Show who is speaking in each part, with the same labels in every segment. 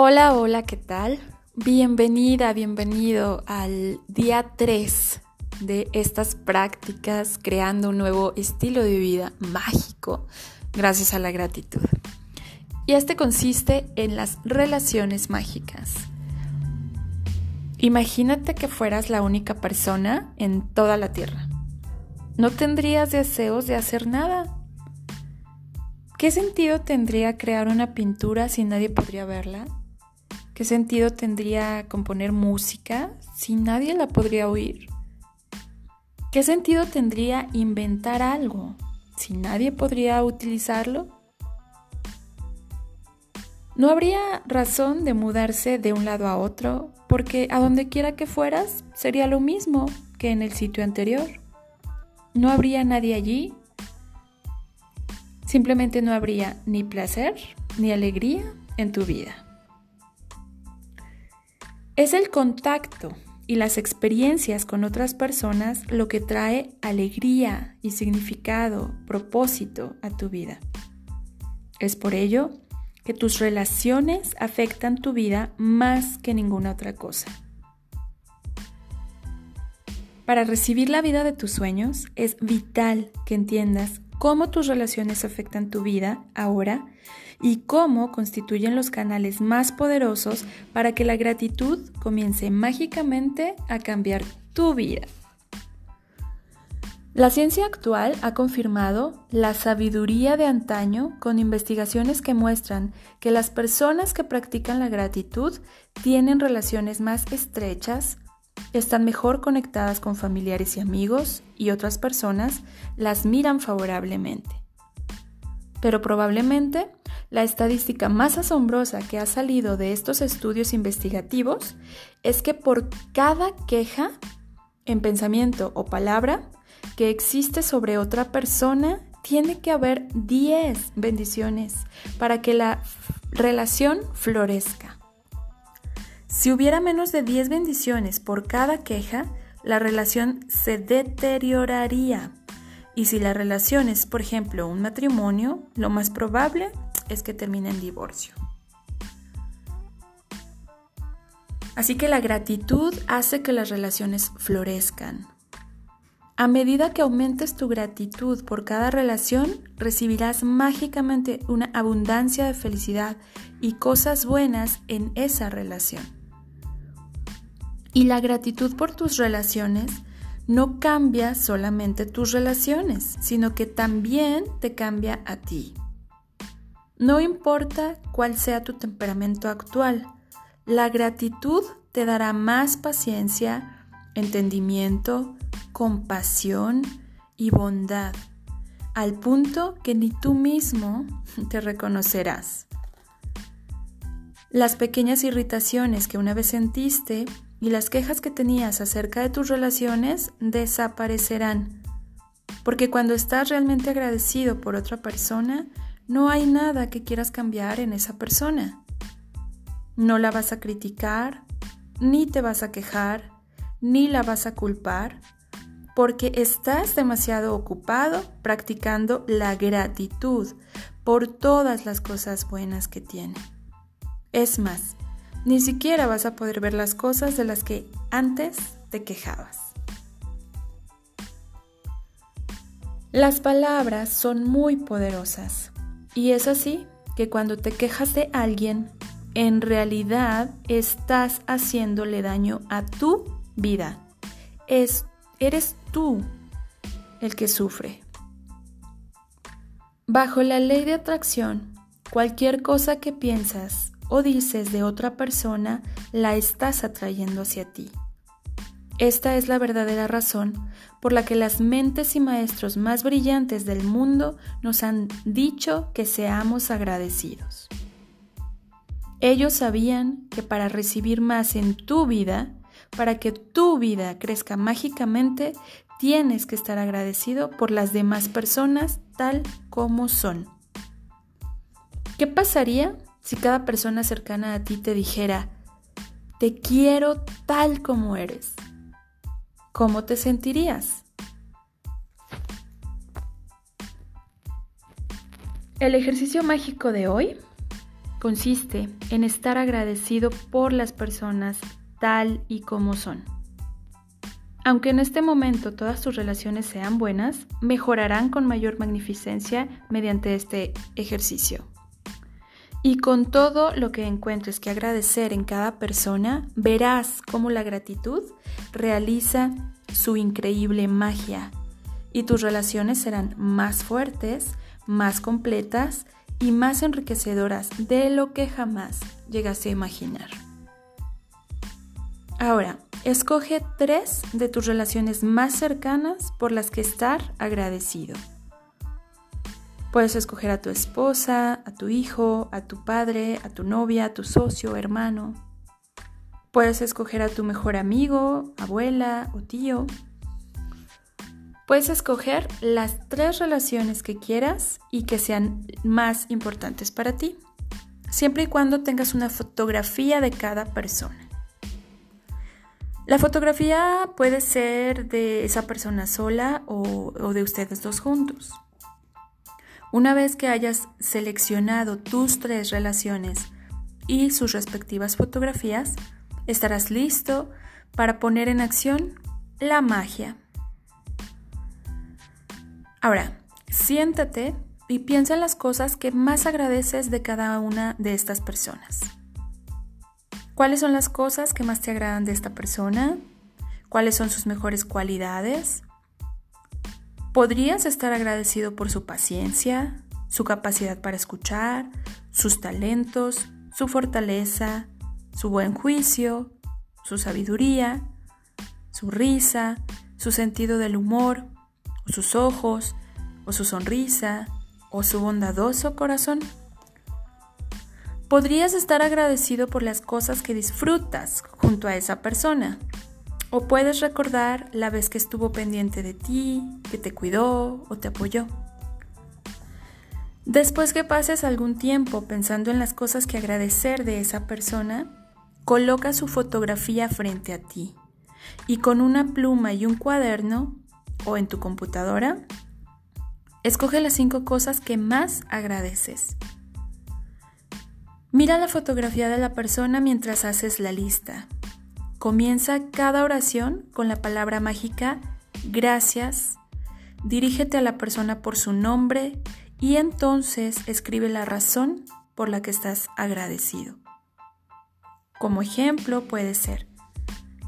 Speaker 1: Hola, hola, ¿qué tal? Bienvenida, bienvenido al día 3 de estas prácticas creando un nuevo estilo de vida mágico gracias a la gratitud. Y este consiste en las relaciones mágicas. Imagínate que fueras la única persona en toda la Tierra. No tendrías deseos de hacer nada. ¿Qué sentido tendría crear una pintura si nadie podría verla? ¿Qué sentido tendría componer música si nadie la podría oír? ¿Qué sentido tendría inventar algo si nadie podría utilizarlo? No habría razón de mudarse de un lado a otro porque a donde quiera que fueras sería lo mismo que en el sitio anterior. No habría nadie allí. Simplemente no habría ni placer ni alegría en tu vida. Es el contacto y las experiencias con otras personas lo que trae alegría y significado, propósito a tu vida. Es por ello que tus relaciones afectan tu vida más que ninguna otra cosa. Para recibir la vida de tus sueños es vital que entiendas cómo tus relaciones afectan tu vida ahora y cómo constituyen los canales más poderosos para que la gratitud comience mágicamente a cambiar tu vida. La ciencia actual ha confirmado la sabiduría de antaño con investigaciones que muestran que las personas que practican la gratitud tienen relaciones más estrechas, están mejor conectadas con familiares y amigos y otras personas las miran favorablemente. Pero probablemente la estadística más asombrosa que ha salido de estos estudios investigativos es que por cada queja en pensamiento o palabra que existe sobre otra persona, tiene que haber 10 bendiciones para que la relación florezca. Si hubiera menos de 10 bendiciones por cada queja, la relación se deterioraría. Y si la relación es, por ejemplo, un matrimonio, lo más probable es que termine en divorcio. Así que la gratitud hace que las relaciones florezcan. A medida que aumentes tu gratitud por cada relación, recibirás mágicamente una abundancia de felicidad y cosas buenas en esa relación. Y la gratitud por tus relaciones no cambia solamente tus relaciones, sino que también te cambia a ti. No importa cuál sea tu temperamento actual, la gratitud te dará más paciencia, entendimiento, compasión y bondad, al punto que ni tú mismo te reconocerás. Las pequeñas irritaciones que una vez sentiste y las quejas que tenías acerca de tus relaciones desaparecerán, porque cuando estás realmente agradecido por otra persona, no hay nada que quieras cambiar en esa persona. No la vas a criticar, ni te vas a quejar, ni la vas a culpar, porque estás demasiado ocupado practicando la gratitud por todas las cosas buenas que tiene. Es más, ni siquiera vas a poder ver las cosas de las que antes te quejabas. Las palabras son muy poderosas. Y es así que cuando te quejas de alguien, en realidad estás haciéndole daño a tu vida. Es, eres tú el que sufre. Bajo la ley de atracción, cualquier cosa que piensas o dices de otra persona la estás atrayendo hacia ti. Esta es la verdadera razón por la que las mentes y maestros más brillantes del mundo nos han dicho que seamos agradecidos. Ellos sabían que para recibir más en tu vida, para que tu vida crezca mágicamente, tienes que estar agradecido por las demás personas tal como son. ¿Qué pasaría si cada persona cercana a ti te dijera, te quiero tal como eres? ¿cómo te sentirías? El ejercicio mágico de hoy consiste en estar agradecido por las personas tal y como son. Aunque en este momento todas tus relaciones sean buenas, mejorarán con mayor magnificencia mediante este ejercicio. Y con todo lo que encuentres que agradecer en cada persona, verás cómo la gratitud realiza su increíble magia y tus relaciones serán más fuertes, más completas y más enriquecedoras de lo que jamás llegaste a imaginar. Ahora, escoge tres de tus relaciones más cercanas por las que estar agradecido. Puedes escoger a tu esposa, a tu hijo, a tu padre, a tu novia, a tu socio, hermano. Puedes escoger a tu mejor amigo, abuela o tío. Puedes escoger las tres relaciones que quieras y que sean más importantes para ti, siempre y cuando tengas una fotografía de cada persona. La fotografía puede ser de esa persona sola o, o de ustedes dos juntos. Una vez que hayas seleccionado tus tres relaciones y sus respectivas fotografías, estarás listo para poner en acción la magia. Ahora, siéntate y piensa en las cosas que más agradeces de cada una de estas personas. ¿Cuáles son las cosas que más te agradan de esta persona? ¿Cuáles son sus mejores cualidades? Podrías estar agradecido por su paciencia, su capacidad para escuchar, sus talentos, su fortaleza, su buen juicio, su sabiduría, su risa, su sentido del humor, sus ojos, o su sonrisa, o su bondadoso corazón. Podrías estar agradecido por las cosas que disfrutas junto a esa persona, o puedes recordar la vez que estuvo pendiente de ti, que te cuidó o te apoyó. Después que pases algún tiempo pensando en las cosas que agradecer de esa persona, coloca su fotografía frente a ti y con una pluma y un cuaderno o en tu computadora, escoge las cinco cosas que más agradeces. Mira la fotografía de la persona mientras haces la lista Comienza cada oración con la palabra mágica gracias. Dirígete a la persona por su nombre y entonces escribe la razón por la que estás agradecido. Como ejemplo puede ser,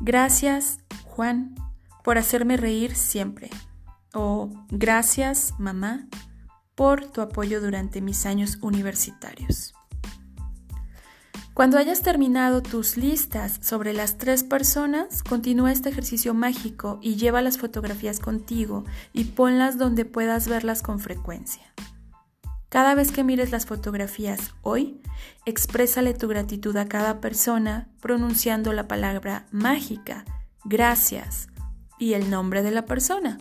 Speaker 1: gracias Juan por hacerme reír siempre. O gracias mamá por tu apoyo durante mis años universitarios. Cuando hayas terminado tus listas sobre las tres personas, continúa este ejercicio mágico y lleva las fotografías contigo y ponlas donde puedas verlas con frecuencia. Cada vez que mires las fotografías hoy, exprésale tu gratitud a cada persona pronunciando la palabra mágica, gracias y el nombre de la persona.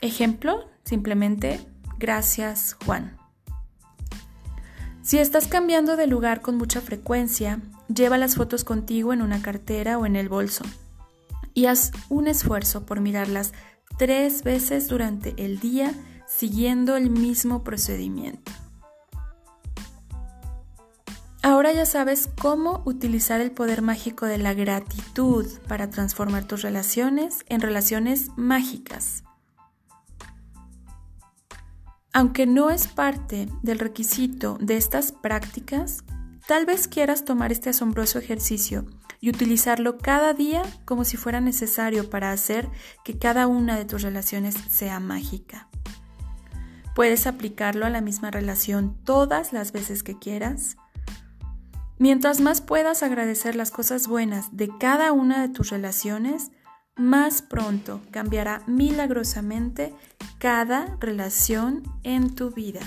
Speaker 1: Ejemplo, simplemente, gracias Juan. Si estás cambiando de lugar con mucha frecuencia, lleva las fotos contigo en una cartera o en el bolso y haz un esfuerzo por mirarlas tres veces durante el día siguiendo el mismo procedimiento. Ahora ya sabes cómo utilizar el poder mágico de la gratitud para transformar tus relaciones en relaciones mágicas. Aunque no es parte del requisito de estas prácticas, tal vez quieras tomar este asombroso ejercicio y utilizarlo cada día como si fuera necesario para hacer que cada una de tus relaciones sea mágica. Puedes aplicarlo a la misma relación todas las veces que quieras. Mientras más puedas agradecer las cosas buenas de cada una de tus relaciones, más pronto cambiará milagrosamente cada relación en tu vida.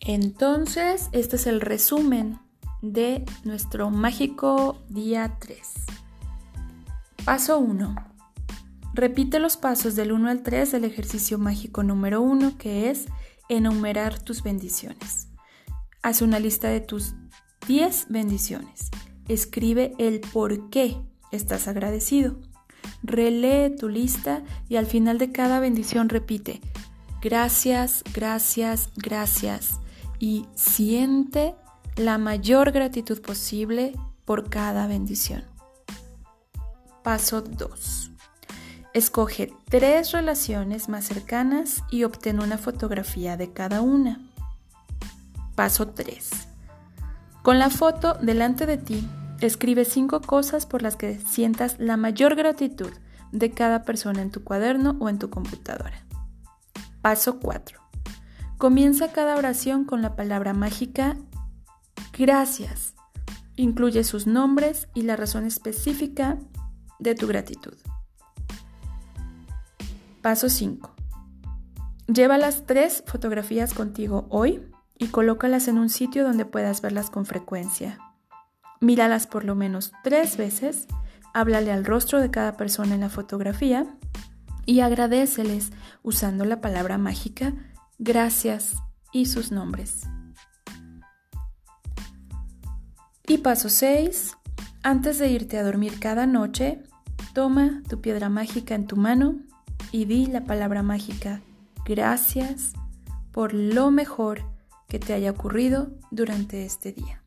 Speaker 1: Entonces, este es el resumen de nuestro mágico día 3. Paso 1. Repite los pasos del 1 al 3 del ejercicio mágico número 1 que es enumerar tus bendiciones. Haz una lista de tus 10 bendiciones. Escribe el por qué estás agradecido. relee tu lista y al final de cada bendición repite, gracias, gracias, gracias y siente la mayor gratitud posible por cada bendición. Paso 2. Escoge tres relaciones más cercanas y obtén una fotografía de cada una. Paso 3. Con la foto delante de ti, escribe cinco cosas por las que sientas la mayor gratitud de cada persona en tu cuaderno o en tu computadora. Paso 4. Comienza cada oración con la palabra mágica gracias. Incluye sus nombres y la razón específica de tu gratitud. Paso 5. Lleva las tres fotografías contigo hoy y colócalas en un sitio donde puedas verlas con frecuencia. Míralas por lo menos tres veces, háblale al rostro de cada persona en la fotografía y agradeceles usando la palabra mágica gracias y sus nombres. Y paso 6. Antes de irte a dormir cada noche, toma tu piedra mágica en tu mano y di la palabra mágica gracias por lo mejor que te haya ocurrido durante este día.